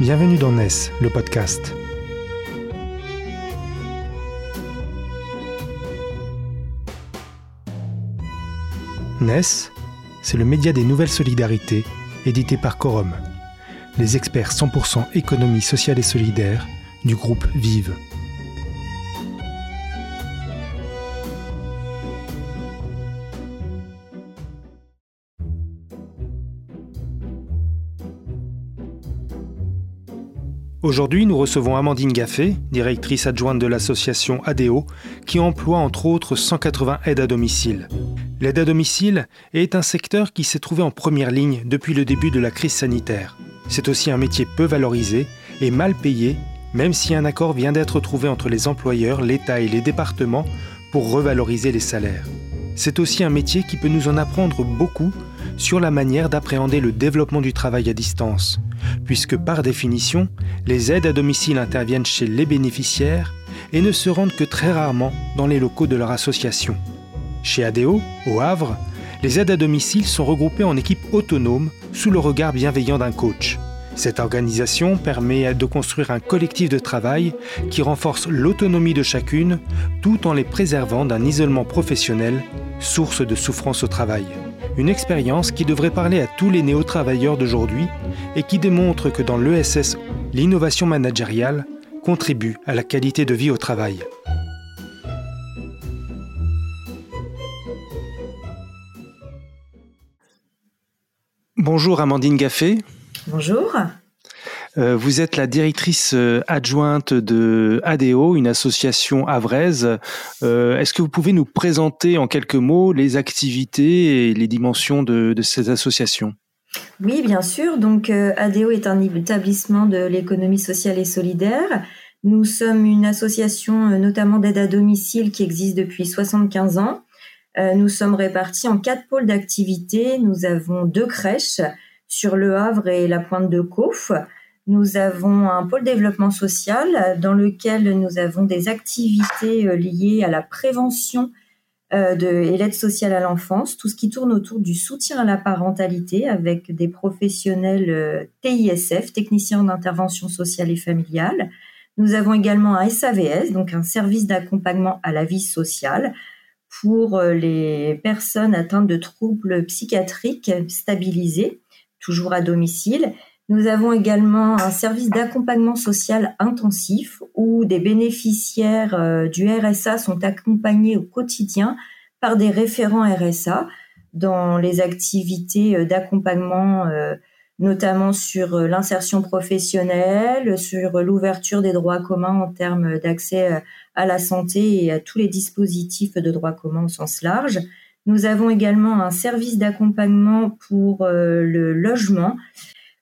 Bienvenue dans NES, le podcast. NES, c'est le média des nouvelles solidarités, édité par Quorum, les experts 100% économie sociale et solidaire du groupe Vive. Aujourd'hui, nous recevons Amandine Gaffé, directrice adjointe de l'association ADO, qui emploie entre autres 180 aides à domicile. L'aide à domicile est un secteur qui s'est trouvé en première ligne depuis le début de la crise sanitaire. C'est aussi un métier peu valorisé et mal payé, même si un accord vient d'être trouvé entre les employeurs, l'État et les départements pour revaloriser les salaires. C'est aussi un métier qui peut nous en apprendre beaucoup sur la manière d'appréhender le développement du travail à distance, puisque par définition, les aides à domicile interviennent chez les bénéficiaires et ne se rendent que très rarement dans les locaux de leur association. Chez ADO, au Havre, les aides à domicile sont regroupées en équipes autonomes sous le regard bienveillant d'un coach. Cette organisation permet de construire un collectif de travail qui renforce l'autonomie de chacune tout en les préservant d'un isolement professionnel, source de souffrance au travail. Une expérience qui devrait parler à tous les néo-travailleurs d'aujourd'hui et qui démontre que dans l'ESS, l'innovation managériale contribue à la qualité de vie au travail. Bonjour Amandine Gaffé. Bonjour. Euh, vous êtes la directrice euh, adjointe de ADO, une association havraise. Euh, est-ce que vous pouvez nous présenter en quelques mots les activités et les dimensions de, de ces associations? Oui, bien sûr. Donc ADO est un établissement de l'économie sociale et solidaire. Nous sommes une association notamment d'aide à domicile qui existe depuis 75 ans. Nous sommes répartis en quatre pôles d'activité. Nous avons deux crèches sur Le Havre et la Pointe de Cauf. Nous avons un pôle développement social dans lequel nous avons des activités euh, liées à la prévention euh, et l'aide sociale à l'enfance, tout ce qui tourne autour du soutien à la parentalité avec des professionnels euh, TISF, techniciens d'intervention sociale et familiale. Nous avons également un SAVS, donc un service d'accompagnement à la vie sociale pour les personnes atteintes de troubles psychiatriques stabilisés, toujours à domicile. Nous avons également un service d'accompagnement social intensif où des bénéficiaires euh, du RSA sont accompagnés au quotidien par des référents RSA dans les activités euh, d'accompagnement, euh, notamment sur l'insertion professionnelle, sur l'ouverture des droits communs en termes d'accès à la santé et à tous les dispositifs de droits communs au sens large. Nous avons également un service d'accompagnement pour le logement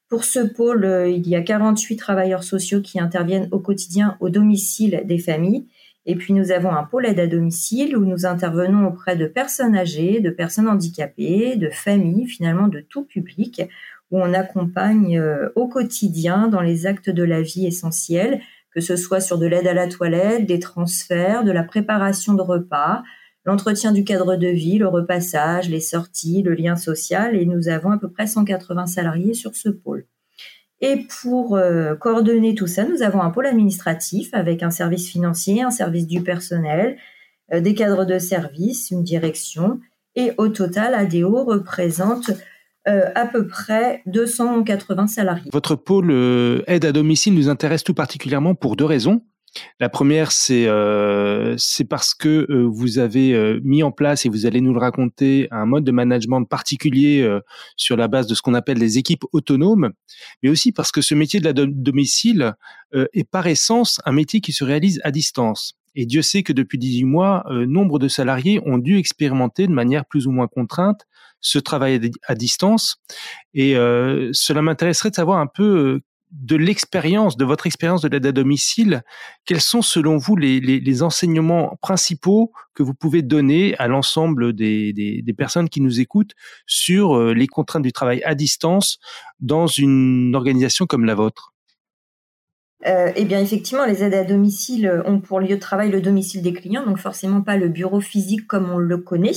pour ce pôle, euh, il y a 48 travailleurs sociaux qui interviennent au quotidien au domicile des familles. Et puis nous avons un pôle aide à domicile où nous intervenons auprès de personnes âgées, de personnes handicapées, de familles, finalement de tout public, où on accompagne euh, au quotidien dans les actes de la vie essentiels, que ce soit sur de l'aide à la toilette, des transferts, de la préparation de repas, l'entretien du cadre de vie, le repassage, les sorties, le lien social, et nous avons à peu près 180 salariés sur ce pôle. Et pour euh, coordonner tout ça, nous avons un pôle administratif avec un service financier, un service du personnel, euh, des cadres de service, une direction, et au total, ADO représente euh, à peu près 280 salariés. Votre pôle aide à domicile nous intéresse tout particulièrement pour deux raisons. La première, c'est euh, parce que euh, vous avez euh, mis en place et vous allez nous le raconter un mode de management particulier euh, sur la base de ce qu'on appelle les équipes autonomes, mais aussi parce que ce métier de la domicile est par essence un métier qui se réalise à distance. Et Dieu sait que depuis 18 mois, nombre de salariés ont dû expérimenter de manière plus ou moins contrainte ce travail à distance. Et cela m'intéresserait de savoir un peu de l'expérience, de votre expérience de l'aide à domicile, quels sont selon vous les, enseignements principaux que vous pouvez donner à l'ensemble des, personnes qui nous écoutent sur euh, les contraintes du travail à distance dans une organisation comme la vôtre? Euh, eh bien, effectivement, les aides à domicile ont pour lieu de travail le domicile des clients, donc forcément pas le bureau physique comme on le connaît.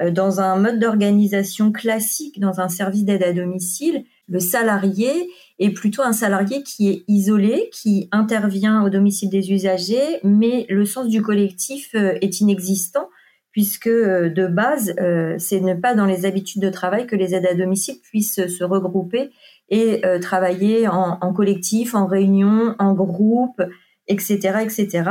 Euh, dans un mode d'organisation classique, dans un service d'aide à domicile, Le salarié est plutôt un salarié qui est isolé, qui intervient au domicile des usagers, mais le sens du collectif euh, est inexistant puisque euh, de base, euh, c'est ne pas dans les habitudes de travail que les aides à domicile puissent se regrouper et travailler en, en, collectif, en réunion, en groupe, etc., etc.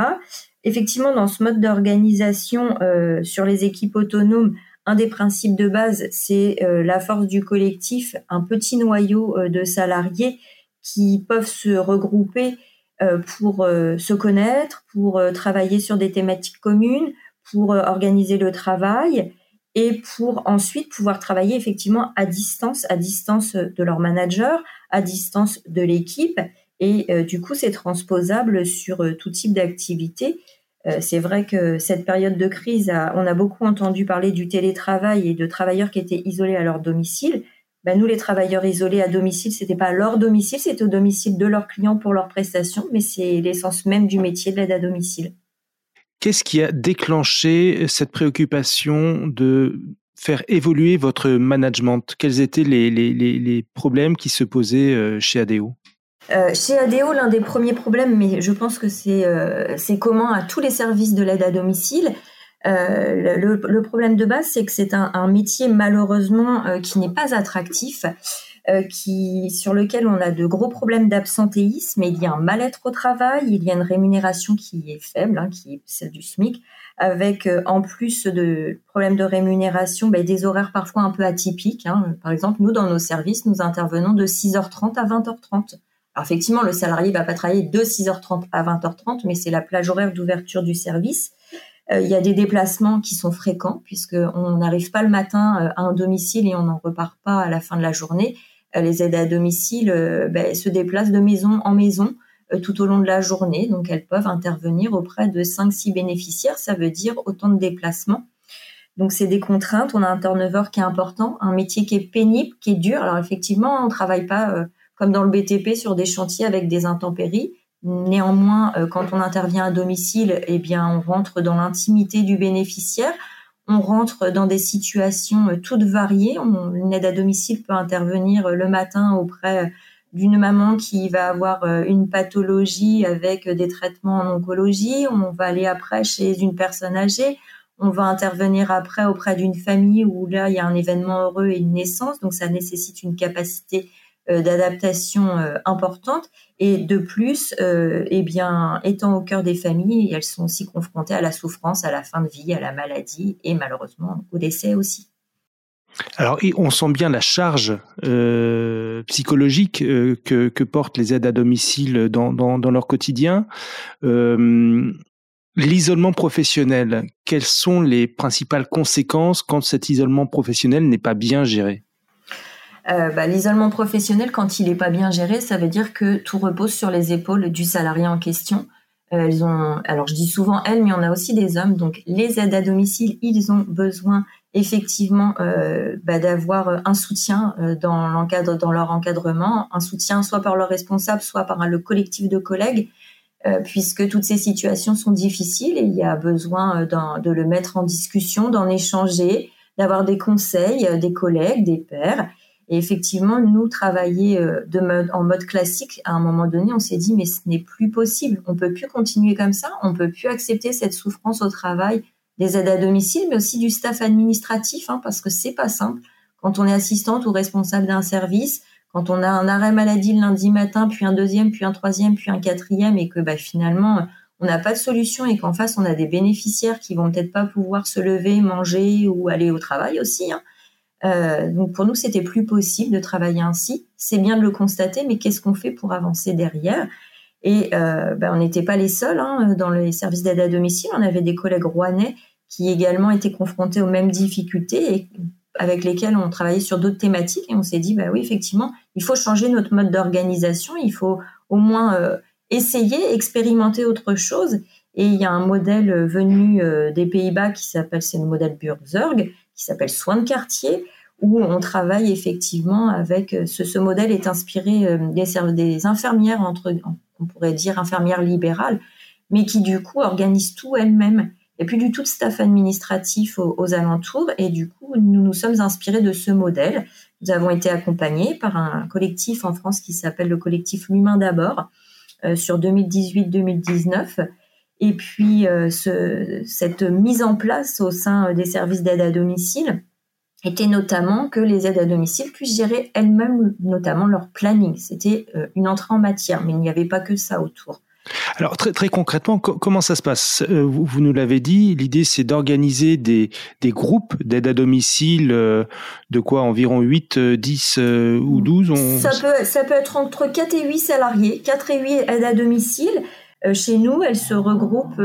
Effectivement, dans ce mode d'organisation sur les équipes autonomes, un des principes de base, c'est euh, la force du collectif, un petit noyau euh, de salariés qui peuvent se regrouper euh, pour se connaître, pour travailler sur des thématiques communes, pour organiser le travail et pour ensuite pouvoir travailler effectivement à distance, à distance de leur manager, à distance de l'équipe. Et du coup, c'est transposable sur tout type d'activité. Euh, c'est vrai que cette période de crise, on a beaucoup entendu parler du télétravail et de travailleurs qui étaient isolés à leur domicile. Ben, nous, les travailleurs isolés à domicile, c'était pas leur domicile, c'était au domicile de leurs clients pour leurs prestations, mais c'est l'essence même du métier de l'aide à domicile. Qu'est-ce qui a déclenché cette préoccupation de faire évoluer votre management? Quels étaient les problèmes qui se posaient euh, chez ADO euh, chez ADO, l'un des premiers problèmes, mais je pense que c'est euh, commun à tous les services de l'aide à domicile, euh, le, le, problème de base, c'est que c'est un, un, métier malheureusement euh, qui n'est pas attractif, euh, qui sur lequel on a de gros problèmes d'absentéisme. Il y a un mal-être au travail, il y a une rémunération qui est faible, hein, qui est celle du SMIC, avec en plus de problèmes de rémunération, ben, des horaires parfois un peu atypiques. Hein. Par exemple, nous dans nos services, nous intervenons de 6h30 à 20h30. Alors effectivement, le salarié va pas travailler de 6h30 à 20h30, mais c'est la plage horaire d'ouverture du service. Euh, il y a des déplacements qui sont fréquents puisqu'on n'arrive pas le matin euh, à un domicile et on n'en repart pas à la fin de la journée. Euh, les aides à domicile ben, se déplacent de maison en maison tout au long de la journée, donc elles peuvent intervenir auprès de 5-6 bénéficiaires, ça veut dire autant de déplacements. Donc c'est des contraintes, on a un turnover qui est important, un métier qui est pénible, qui est dur. Alors effectivement, on ne travaille pas comme dans le BTP sur des chantiers avec des intempéries. Néanmoins, euh, quand on intervient à domicile, eh bien, on rentre dans l'intimité du bénéficiaire. On rentre dans des situations euh, toutes variées. une aide à domicile peut intervenir euh, le matin auprès d'une maman qui va avoir une pathologie avec des traitements en oncologie. On va aller après chez une personne âgée. On va intervenir après auprès d'une famille où là, il y a un événement heureux et une naissance. Donc, ça nécessite une capacité d'adaptation euh, importante et de plus, euh, eh bien, étant au cœur des familles, elles sont aussi confrontées à la souffrance, à la fin de vie, à la maladie et malheureusement au décès aussi. Alors, on sent bien la charge psychologique que, portent les aides à domicile dans leur quotidien. L'isolement professionnel, quelles sont les principales conséquences quand cet isolement professionnel n'est pas bien géré? Euh, bah, l'isolement professionnel, quand il n'est pas bien géré, ça veut dire que tout repose sur les épaules du salarié en question. Euh, elles ont, alors je dis souvent elles, mais on a aussi des hommes. Donc les aides à domicile, ils ont besoin effectivement euh, bah, d'avoir un soutien dans l'encadre, dans leur encadrement, un soutien soit par leur responsable, soit par le collectif de collègues, puisque toutes ces situations sont difficiles et il y a besoin de le mettre en discussion, d'en échanger, d'avoir des conseils des collègues, des pairs. Et effectivement, nous travailler euh, en mode classique, à un moment donné, on s'est dit mais ce n'est plus possible. On peut plus continuer comme ça. On peut plus accepter cette souffrance au travail des aides à domicile, mais aussi du staff administratif, hein, parce que c'est pas simple. Quand on est assistante ou responsable d'un service, quand on a un arrêt maladie le lundi matin, puis un deuxième, puis un troisième, puis un quatrième, et que bah, finalement on n'a pas de solution et qu'en face on a des bénéficiaires qui vont peut-être pas pouvoir se lever, manger ou aller au travail aussi. Hein euh, donc pour nous, c'était plus possible de travailler ainsi. C'est bien de le constater, mais qu'est-ce qu'on fait pour avancer derrière? Et ben, on n'était pas les seuls hein, dans les services d'aide à domicile. On avait des collègues rouennais qui également étaient confrontés aux mêmes difficultés et avec lesquels on travaillait sur d'autres thématiques. Et on s'est dit, bah oui, effectivement, il faut changer notre mode d'organisation. Il faut au moins euh, essayer, expérimenter autre chose. Et il y a un modèle venu des Pays-Bas qui s'appelle, c'est le modèle Burzorg, qui s'appelle soins de quartier, où on travaille effectivement avec euh, ce, ce modèle est inspiré euh, des, infirmières entre on pourrait dire infirmières libérales, mais qui du coup organisent tout elles-mêmes. Et puis du tout de staff administratif aux, alentours et du coup nous nous sommes inspirés de ce modèle. Nous avons été accompagnés par un collectif en France qui s'appelle le collectif L'Humain d'abord sur 2018-2019. Et puis, cette mise en place au sein des services d'aide à domicile était notamment que les aides à domicile puissent gérer elles-mêmes notamment leur planning. C'était une entrée en matière, mais il n'y avait pas que ça autour. Alors très, très concrètement, comment ça se passe? Euh, vous, nous l'avez dit, l'idée c'est d'organiser des, des groupes d'aide à domicile euh, de quoi environ 8, 10 euh, ou 12 ça, peut, ça peut être entre 4 et 8 salariés, 4 et 8 aides à domicile. chez nous, elles se regroupent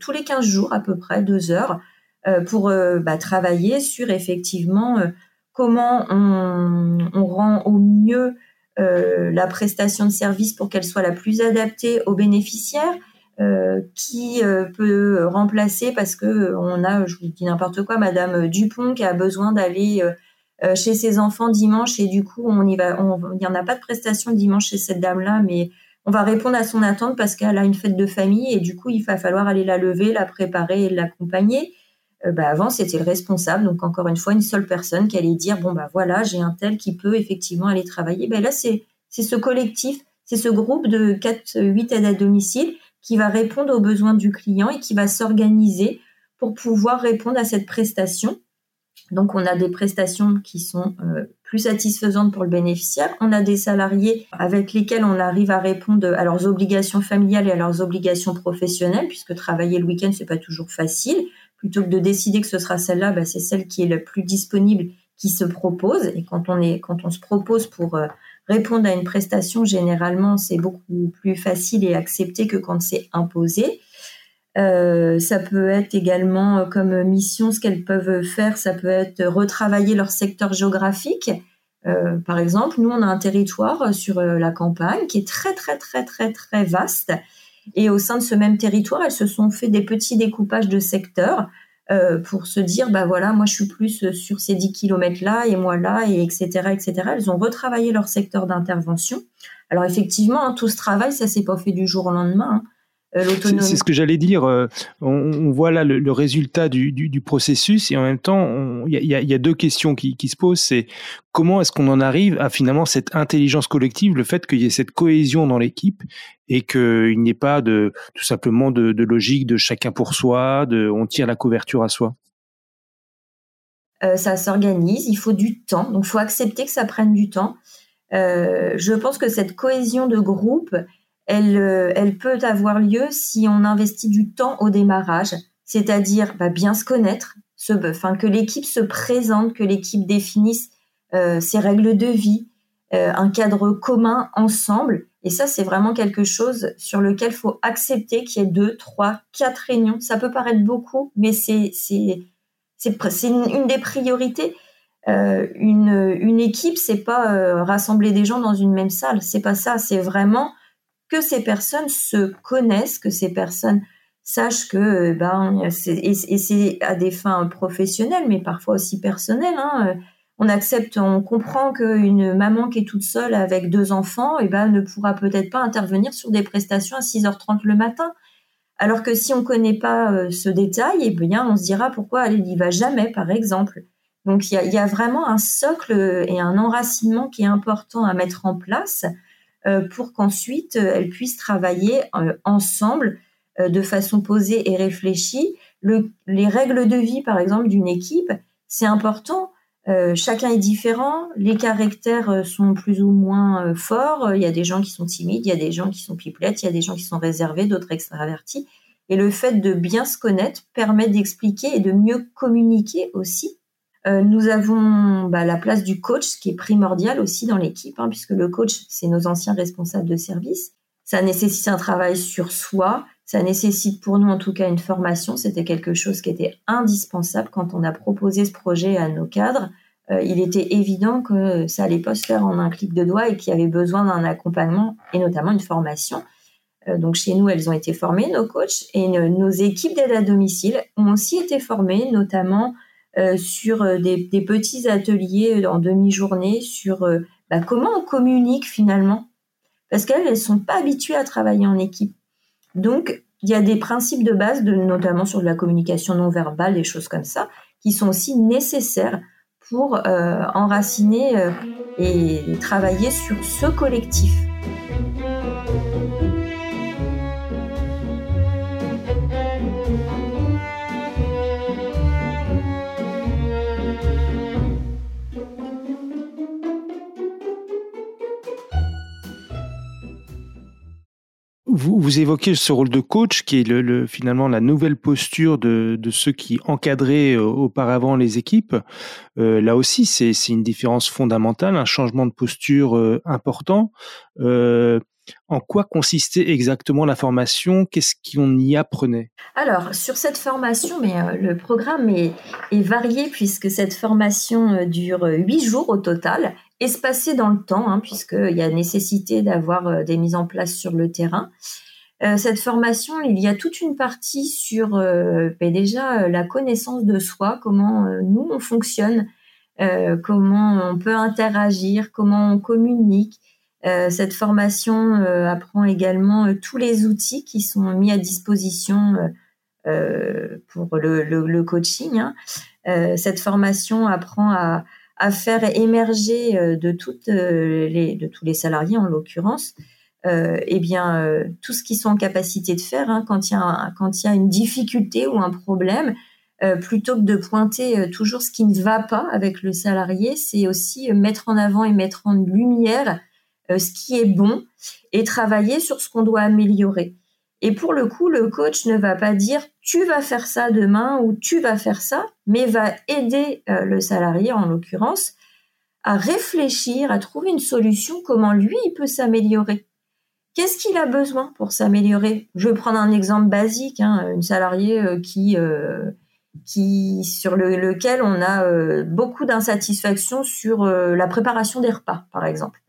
tous les 15 jours à peu près, 2 heures, pour bah, travailler sur effectivement comment on, rend au mieux euh, la prestation de service pour qu'elle soit la plus adaptée aux bénéficiaires, euh, qui euh, peut remplacer parce que on a, je vous dis n'importe quoi, Madame Dupont qui a besoin d'aller chez ses enfants dimanche et du coup on y va, il n'y en a pas de prestation dimanche chez cette dame-là, mais on va répondre à son attente parce qu'elle a une fête de famille et du coup il va falloir aller la lever, la préparer et l'accompagner. Bah avant c'était le responsable, donc encore une fois une seule personne qui allait dire bon bah voilà j'ai un tel qui peut effectivement aller travailler. Ben là c'est ce collectif, c'est ce groupe de 4 8 aides à domicile qui va répondre aux besoins du client et qui va s'organiser pour pouvoir répondre à cette prestation. Donc on a des prestations qui sont euh, plus satisfaisantes pour le bénéficiaire. On a des salariés avec lesquels on arrive à répondre à leurs obligations familiales et à leurs obligations professionnelles, puisque travailler le week-end c'est pas toujours facile plutôt que de décider que ce sera celle-là, bah, c'est celle qui est la plus disponible qui se propose. Et quand on est, quand on se propose pour euh, répondre à une prestation, généralement, c'est beaucoup plus facile et accepté que quand c'est imposé. Euh, ça peut être également euh, comme mission, ce qu'elles peuvent faire, ça peut être retravailler leur secteur géographique. par exemple, nous, on a un territoire sur la campagne qui est très, très, très, très, très vaste et au sein de ce même territoire, elles se sont fait des petits découpages de secteurs euh, pour se dire, bah voilà, moi je suis plus sur ces 10 kilomètres là et moi là, et etc., etc. Elles ont retravaillé leur secteur d'intervention. Alors effectivement, hein, tout ce travail, ça s'est pas fait du jour au lendemain. Hein. Euh, c'est ce que j'allais dire. Euh, on, voit là le, résultat du, processus et en même temps, il y, a, deux questions qui, se posent. C'est comment est-ce qu'on en arrive à finalement cette intelligence collective, le fait qu'il y ait cette cohésion dans l'équipe et qu'il n'y ait pas de tout simplement de, logique de chacun pour soi, de on tire la couverture à soi? Euh, ça s'organise, il faut du temps, donc il faut accepter que ça prenne du temps. je pense que cette cohésion de groupe, euh, elle, peut avoir lieu si on investit du temps au démarrage, c'est-à-dire bah, bien se connaître, que l'équipe se présente, que l'équipe définisse euh, ses règles de vie, euh, un cadre commun ensemble. Et ça, c'est vraiment quelque chose sur lequel il faut accepter qu'il y ait deux, trois, quatre réunions. Ça peut paraître beaucoup, mais c'est une, une des priorités. une, une équipe, c'est pas rassembler des gens dans une même salle. C'est pas ça. C'est vraiment que ces personnes se connaissent, que ces personnes sachent que euh, ben et, c'est à des fins professionnelles, mais parfois aussi personnelles. Hein, euh, on accepte, on comprend qu'une maman qui est toute seule avec deux enfants, et eh ben ne pourra peut-être pas intervenir sur des prestations à 6h30 le matin. Alors que si on ne connaît pas euh, ce détail, eh bien on se dira pourquoi elle n'y va jamais, par exemple. Donc il y a, vraiment un socle et un enracinement qui est important à mettre en place pour qu'ensuite euh, elles puissent travailler euh, ensemble de façon posée et réfléchie. les règles de vie, par exemple, d'une équipe, c'est important. chacun est différent, les caractères sont plus ou moins forts. Il y a des gens qui sont timides, il y a des gens qui sont pipelettes, il y a des gens qui sont réservés, d'autres extravertis. Et le fait de bien se connaître permet d'expliquer et de mieux communiquer aussi euh, nous avons bah, la place du coach qui est primordial aussi dans l'équipe, hein, puisque le coach, c'est nos anciens responsables de service. Ça nécessite un travail sur soi, ça nécessite pour nous en tout cas une formation. C'était quelque chose qui était indispensable quand on a proposé ce projet à nos cadres. Euh, il était évident que ça allait pas se faire en un clic de doigt et qu'il y avait besoin d'un accompagnement et notamment une formation. Euh, donc chez nous, elles ont été formées, nos coachs, et nos équipes d'aide à domicile ont aussi été formées, notamment sur euh, des, petits ateliers en demi-journée sur euh, bah, comment on communique finalement. Parce qu'elles ne sont pas habituées à travailler en équipe. Donc, il y a des principes de base, de, notamment sur de la communication non verbale, des choses comme ça, qui sont aussi nécessaires pour enraciner et travailler sur ce collectif. Vous, vous, évoquez ce rôle de coach qui est le, finalement la nouvelle posture de, de, ceux qui encadraient euh, auparavant les équipes. Euh, là aussi, c'est une différence fondamentale, un changement de posture euh, important. Euh, en quoi consistait exactement la formation? Qu'est-ce qu'on y apprenait? Alors, sur cette formation, mais, le programme est, varié puisque cette formation dure huit jours au total espacé dans le temps, hein, puisqu'il y a nécessité d'avoir euh, des mises en place sur le terrain. Euh, cette formation, il y a toute une partie sur euh, ben déjà la connaissance de soi, comment nous on fonctionne, comment on peut interagir, comment on communique. Cette formation apprend également tous les outils qui sont mis à disposition pour le, coaching. Hein. cette formation apprend à, faire émerger euh, de euh, tous les salariés en l'occurrence euh, eh bien euh, tout ce qu'ils sont en capacité de faire hein, quand il y a une difficulté ou un problème euh, plutôt que de pointer toujours ce qui ne va pas avec le salarié c'est aussi mettre en avant et mettre en lumière ce qui est bon et travailler sur ce qu'on doit améliorer et pour le coup, le coach ne va pas dire tu vas faire ça demain ou tu vas faire ça, mais va aider euh, le salarié, en l'occurrence, à réfléchir, à trouver une solution, comment lui, il peut s'améliorer. Qu'est-ce qu'il a besoin pour s'améliorer? Je vais prendre un exemple basique, hein, une salariée euh, qui, euh, qui, sur lequel on a beaucoup d'insatisfaction sur la préparation des repas, par exemple.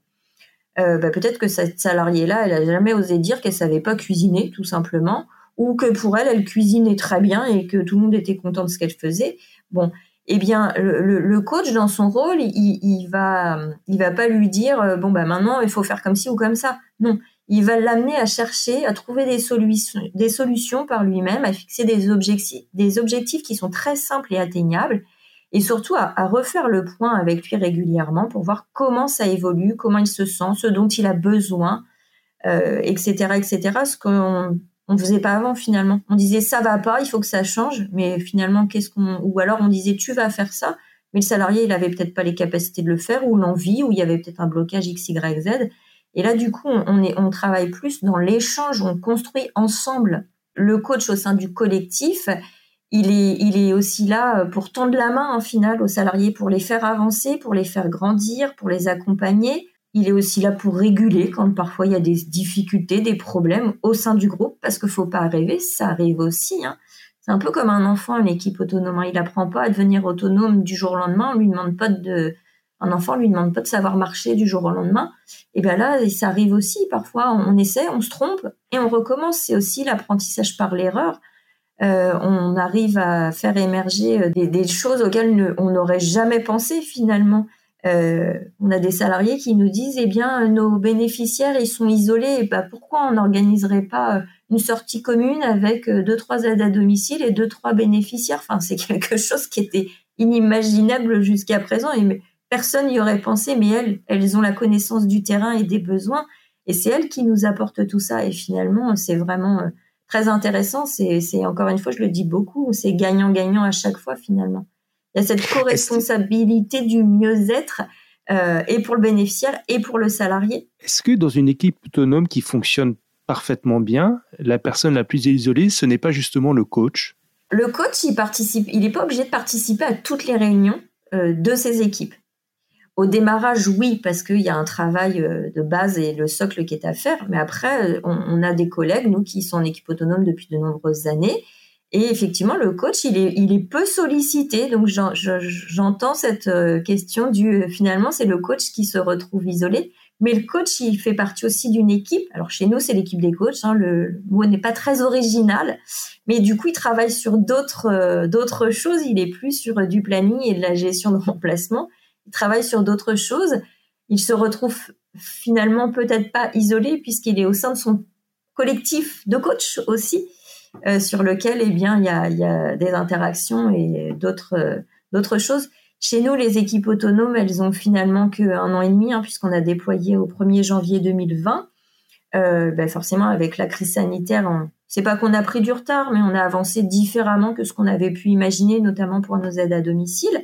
Euh, bah, peut-être que cette salariée-là, elle a jamais osé dire qu'elle savait pas cuisiner, tout simplement, ou que pour elle, elle cuisinait très bien et que tout le monde était content de ce qu'elle faisait. Bon, eh bien, le, coach dans son rôle, il, il, va, il va pas lui dire euh, bon bah maintenant il faut faire comme ci ou comme ça. Non, il va l'amener à chercher, à trouver des solutions, des solutions par lui-même, à fixer des objectifs, des objectifs qui sont très simples et atteignables et surtout à, refaire le point avec lui régulièrement pour voir comment ça évolue, comment il se sent, ce dont il a besoin, euh, etc., etc. Ce qu'on on faisait pas avant finalement. On disait ça va pas, il faut que ça change, mais finalement qu'est-ce qu'on ou alors on disait tu vas faire ça, mais le salarié il avait peut-être pas les capacités de le faire ou l'envie ou il y avait peut-être un blocage x y z. Et là du coup on est on travaille plus dans l'échange, on construit ensemble le coach au sein du collectif il est, aussi là euh, pour tendre la main en finale aux salariés, pour les faire avancer, pour les faire grandir, pour les accompagner. Il est aussi là pour réguler quand parfois il y a des difficultés, des problèmes au sein du groupe, parce qu'il faut pas rêver, ça arrive aussi. Hein. C'est un peu comme un enfant, une équipe autonome. Hein. Il apprend pas à devenir autonome du jour au lendemain. On lui demande pas de, un enfant lui demande pas de savoir marcher du jour au lendemain. Et bien là, ça arrive aussi. Parfois, on essaie, on se trompe et on recommence. C'est aussi l'apprentissage par l'erreur. Euh, on arrive à faire émerger euh, des, choses auxquelles on n'aurait jamais pensé finalement. Euh, on a des salariés qui nous disent eh bien nos bénéficiaires ils sont isolés. Et bah, pourquoi on n'organiserait pas une sortie commune avec deux trois aides à domicile et deux trois bénéficiaires? Enfin c'est quelque chose qui était inimaginable jusqu'à présent. Et personne n'y aurait pensé mais elles elles ont la connaissance du terrain et des besoins. Et c'est elles qui nous apportent tout ça. Et finalement c'est vraiment très intéressant. C'est encore une fois, je le dis beaucoup, c'est gagnant-gagnant à chaque fois finalement. Il y a cette co-responsabilité du mieux-être euh, et pour le bénéficiaire et pour le salarié. Est-ce que dans une équipe autonome qui fonctionne parfaitement bien, la personne la plus isolée, ce n'est pas justement le coach? Le coach, il participe, il n'est pas obligé de participer à toutes les réunions euh, de ses équipes. Au démarrage, oui, parce qu'il y a un travail euh, de base et le socle qui est à faire. Mais après, euh, on, a des collègues, nous, qui sont en équipe autonome depuis de nombreuses années. Et effectivement, le coach, il est, il est peu sollicité. Donc, j'entends cette euh, question du, finalement, c'est le coach qui se retrouve isolé. Mais le coach, il fait partie aussi d'une équipe. Alors, chez nous, c'est l'équipe des coachs. Hein, le mot n'est pas très original. Mais du coup, il travaille sur d'autres, d'autres choses. Il est plus sur du planning et de la gestion de remplacement il travaille sur d'autres choses, il se retrouve finalement peut-être pas isolé puisqu'il est au sein de son collectif de coachs aussi, euh, sur lequel eh bien il y a, des interactions et d'autres d'autres choses. Chez nous, les équipes autonomes, elles ont finalement qu'un an et demi, hein, puisqu'on a déployé au 1er janvier 2020. Euh, ben forcément, avec la crise sanitaire, c'est pas qu'on a pris du retard, mais on a avancé différemment que ce qu'on avait pu imaginer, notamment pour nos aides à domicile.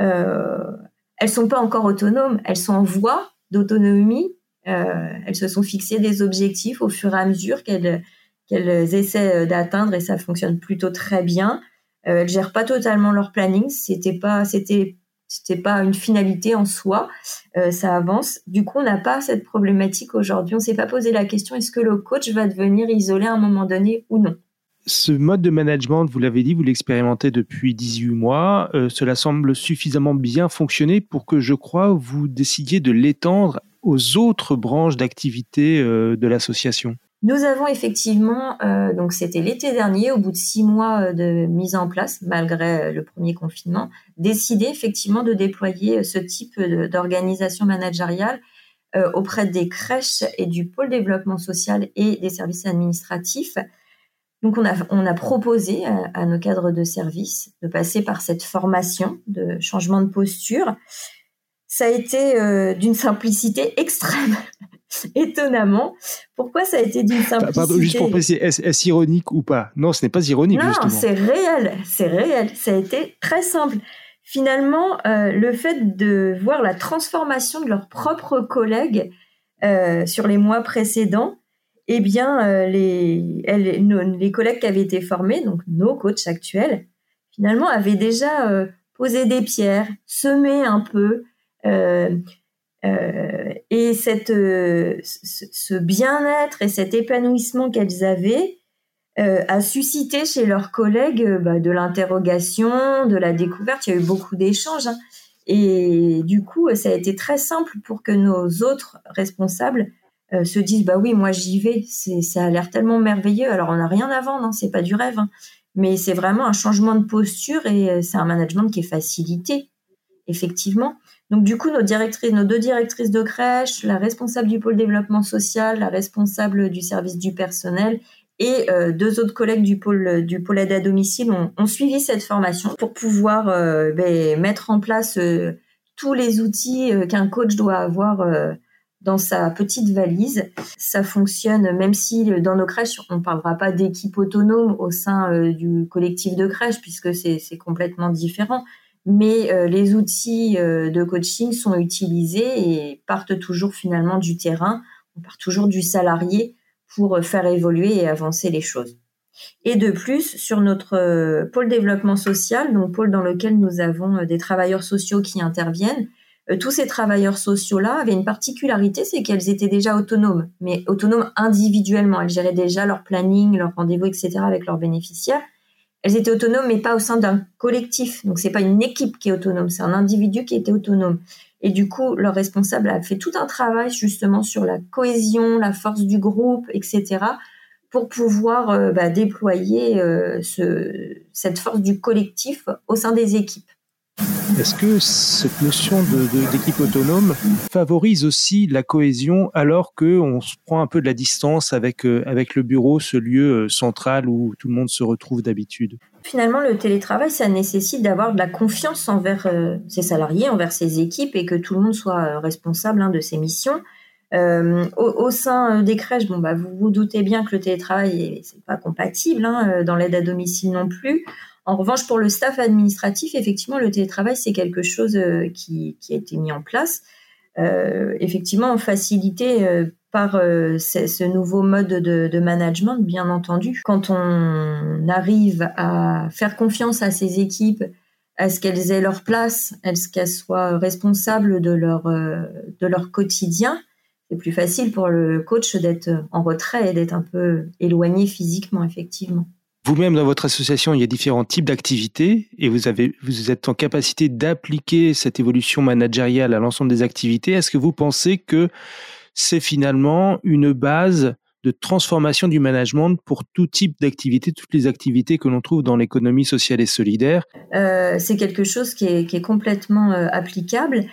Euh, elles sont pas encore autonomes, elles sont en voie d'autonomie. Euh, elles se sont fixées des objectifs au fur et à mesure qu'elles qu'elles essaient d'atteindre et ça fonctionne plutôt très bien. Euh, elles gèrent pas totalement leur planning. C'était pas, c'était, c'était pas une finalité en soi. Euh, ça avance. Du coup, on n'a pas cette problématique aujourd'hui. On s'est pas posé la question est-ce que le coach va devenir isolé à un moment donné ou non? Ce mode de management, vous l'avez dit, vous l'expérimentez depuis 18 mois. Euh, cela semble suffisamment bien fonctionner pour que, je crois, vous décidiez de l'étendre aux autres branches d'activité de l'association. Nous avons effectivement, euh, donc c'était l'été dernier, au bout de six mois euh, de mise en place, malgré euh, le premier confinement, décidé effectivement de déployer ce type d'organisation managériale auprès des crèches et du pôle développement social et des services administratifs. Donc on a, on a proposé à, à nos cadres de service de passer par cette formation de changement de posture. Ça a été d'une simplicité extrême. étonnamment. Pourquoi ça a été d'une simplicité Pardon, juste pour préciser, est-ce ironique ou pas? Non, ce n'est pas ironique, non, c'est réel, c'est réel. Ça a été très simple. Finalement, euh, le fait de voir la transformation de leurs propres collègues euh, sur les mois précédents, eh bien, euh, les, les collègues qui avaient été formés, donc nos coachs actuels, finalement, avaient déjà posé des pierres, semé un peu, euh, et cette, euh, ce bien-être et cet épanouissement qu'elles avaient euh, a suscité chez leurs collègues bah, de l'interrogation, de la découverte. Il y a eu beaucoup d'échanges. Hein. Et du coup, ça a été très simple pour que nos autres responsables se disent bah oui, moi j'y vais. C'est, ça a l'air tellement merveilleux. Alors on n'a rien à vendre, hein, c'est pas du rêve, hein. mais c'est vraiment un changement de posture et c'est un management qui est facilité, effectivement. Donc du coup, nos directrices, nos deux directrices de crèche, la responsable du pôle développement social, la responsable du service du personnel et euh, deux autres collègues du pôle du pôle aide à domicile ont, suivi cette formation pour pouvoir euh, ben, mettre en place euh, tous les outils qu'un coach doit avoir dans sa petite valise. Ça fonctionne, même si dans nos crèches, on ne parlera pas d'équipe autonome au sein du collectif de crèche, puisque c'est complètement différent mais euh, les outils euh, de coaching sont utilisés et partent toujours finalement du terrain, on part toujours du salarié pour euh, faire évoluer et avancer les choses. Et de plus, sur notre pôle développement social, donc pôle dans lequel nous avons des travailleurs sociaux qui interviennent, tous ces travailleurs sociaux-là avaient une particularité, c'est qu'elles étaient déjà autonomes, mais autonomes individuellement. Elles géraient déjà leur planning, leur rendez-vous, etc. avec leurs bénéficiaires elles étaient autonomes, mais pas au sein d'un collectif. Donc, c'est pas une équipe qui est autonome, c'est un individu qui était autonome. Et du coup, leur responsable a fait tout un travail justement sur la cohésion, la force du groupe, etc., pour pouvoir euh, bah, déployer euh, cette force du collectif au sein des équipes. Est-ce que cette notion d'équipe autonome favorise aussi la cohésion alors qu'on se prend un peu de la distance avec, euh, avec le bureau, ce lieu euh, central où tout le monde se retrouve d'habitude? Finalement, le télétravail, ça nécessite d'avoir de la confiance envers euh, ses salariés, envers ses équipes et que tout le monde soit responsable hein, de ses missions. au, sein des crèches, bon, bah, vous vous doutez bien que le télétravail, c'est pas compatible hein, dans l'aide à domicile non plus. En revanche, pour le staff administratif, effectivement, le télétravail, c'est quelque chose euh, qui, a été mis en place, euh, effectivement, facilité euh, par ce, nouveau mode de, management, bien entendu. Quand on arrive à faire confiance à ces équipes, à ce qu'elles aient leur place, à ce qu'elles soient responsables de leur, de leur quotidien, c'est plus facile pour le coach d'être en retrait et d'être un peu éloigné physiquement, effectivement. Vous-même, dans votre association, il y a différents types d'activités et vous, êtes en capacité d'appliquer cette évolution managériale à l'ensemble des activités. Est-ce que vous pensez que c'est finalement une base de transformation du management pour tout type d'activité, toutes les activités que l'on trouve dans l'économie sociale et solidaire? Euh, C'est quelque chose qui est, complètement euh, applicable.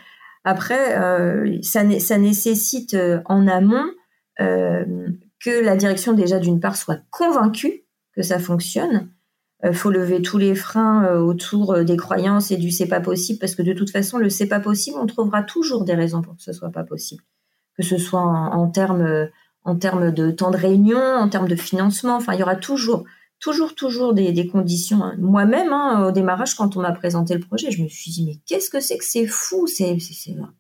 Après, euh, ça, nécessite en amont que la direction déjà d'une part soit convaincue que ça fonctionne. il faut lever tous les freins autour des croyances et du c'est pas possible parce que de toute façon le c'est pas possible on trouvera toujours des raisons pour que ce soit pas possible que ce soit en, termes en de temps de réunion en termes de financement enfin il y aura toujours toujours, toujours des, conditions. Hein. Moi-même, hein, au démarrage, quand on m'a présenté le projet, je me suis dit, mais qu'est-ce que c'est que c'est fou C'est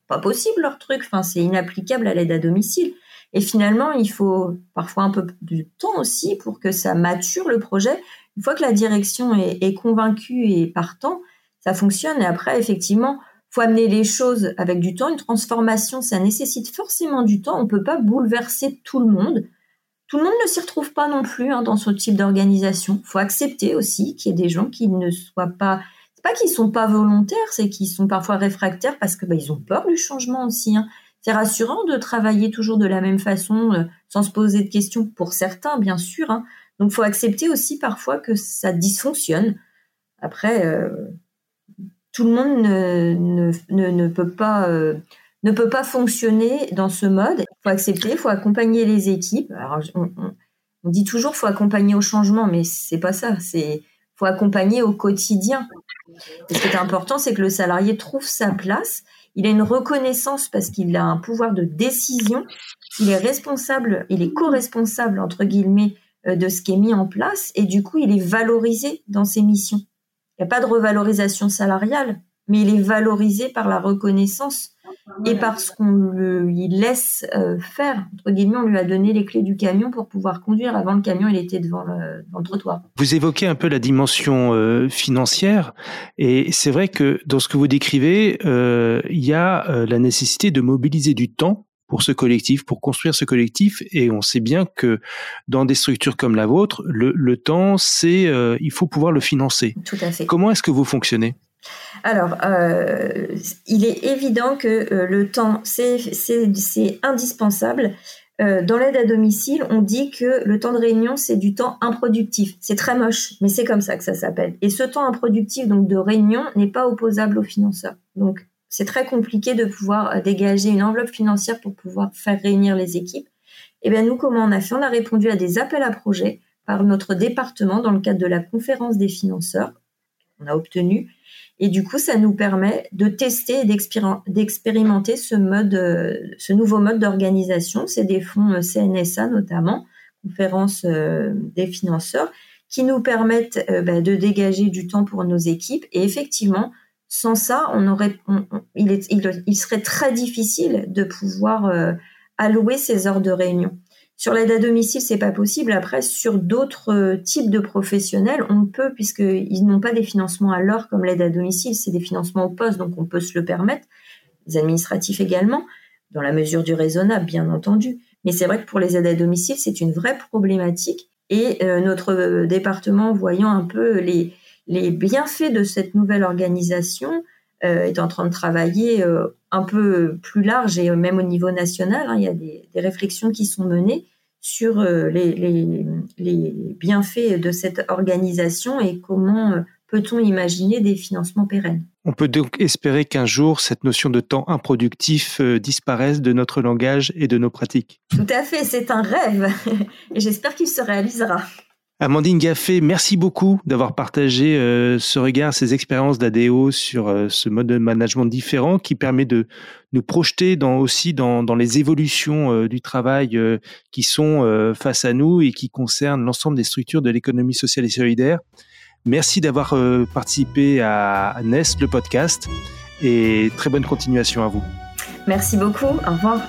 pas possible leur truc. Enfin, c'est inapplicable à l'aide à domicile. Et finalement, il faut parfois un peu de temps aussi pour que ça mature le projet. Une fois que la direction est, convaincue et partant, ça fonctionne. Et après, effectivement, faut amener les choses avec du temps. Une transformation, ça nécessite forcément du temps. On peut pas bouleverser tout le monde. Tout le monde ne s'y retrouve pas non plus hein, dans ce type d'organisation. Faut accepter aussi qu'il y ait des gens qui ne soient pas, pas qu'ils sont pas volontaires, c'est qu'ils sont parfois réfractaires parce que bah, ils ont peur du changement aussi. Hein. C'est rassurant de travailler toujours de la même façon, euh, sans se poser de questions pour certains, bien sûr. Hein. Donc, faut accepter aussi parfois que ça dysfonctionne. Après, euh, tout le monde ne, ne, ne, peut pas euh, ne peut pas fonctionner dans ce mode. Il faut accepter, il faut accompagner les équipes. Alors, on, dit toujours faut accompagner au changement, mais c'est pas ça. C'est faut accompagner au quotidien. ce qui est important, c'est que le salarié trouve sa place. Il a une reconnaissance parce qu'il a un pouvoir de décision. Il est responsable, il est co-responsable entre guillemets euh, de ce qui est mis en place et du coup, il est valorisé dans ses missions. Il n'y a pas de revalorisation salariale, mais il est valorisé par la reconnaissance et parce qu'on lui laisse euh, faire, entre guillemets, on lui a donné les clés du camion pour pouvoir conduire. Avant le camion, il était devant le, trottoir. Vous évoquez un peu la dimension euh, financière, et c'est vrai que dans ce que vous décrivez, euh, il y a la nécessité de mobiliser du temps pour ce collectif, pour construire ce collectif. Et on sait bien que dans des structures comme la vôtre, le, le temps, c'est, il faut pouvoir le financer. Tout à fait. Comment est-ce que vous fonctionnez? Alors, euh, il est évident que euh, le temps, c'est indispensable. Euh, dans l'aide à domicile, on dit que le temps de réunion, c'est du temps improductif. C'est très moche, mais c'est comme ça que ça s'appelle. Et ce temps improductif, donc de réunion, n'est pas opposable aux financeurs. Donc, c'est très compliqué de pouvoir dégager une enveloppe financière pour pouvoir faire réunir les équipes. Et eh bien, nous, comment on a fait? On a répondu à des appels à projets par notre département dans le cadre de la conférence des financeurs. A obtenu et du coup, ça nous permet de tester et d'expérimenter ce euh, ce nouveau mode d'organisation. C'est des fonds euh, CNSA notamment, conférence euh, des financeurs, qui nous permettent bah, de dégager du temps pour nos équipes. Et effectivement, sans ça, on aurait, il, serait très difficile de pouvoir allouer ces heures de réunion. Sur l'aide à domicile, c'est pas possible. Après, sur d'autres euh, types de professionnels, on peut, puisqu'ils n'ont pas des financements à l'heure comme l'aide à domicile, c'est des financements au poste, donc on peut se le permettre. Les administratifs également, dans la mesure du raisonnable, bien entendu. Mais c'est vrai que pour les aides à domicile, c'est une vraie problématique. Et euh, notre euh, département, voyant un peu les, les bienfaits de cette nouvelle organisation, est en train de travailler un peu plus large et même au niveau national. Hein, il y a des, réflexions qui sont menées sur euh, les, bienfaits de cette organisation et comment euh, peut-on imaginer des financements pérennes. On peut donc espérer qu'un jour, cette notion de temps improductif euh, disparaisse de notre langage et de nos pratiques. Tout à fait, c'est un rêve et j'espère qu'il se réalisera. Amandine Gaffé, merci beaucoup d'avoir partagé euh, ce regard, ces expériences d'ADO sur euh, ce mode de management différent qui permet de nous projeter dans, aussi dans, les évolutions euh, du travail qui sont face à nous et qui concernent l'ensemble des structures de l'économie sociale et solidaire. Merci d'avoir participé à NEST, le podcast, et très bonne continuation à vous. Merci beaucoup. Au revoir.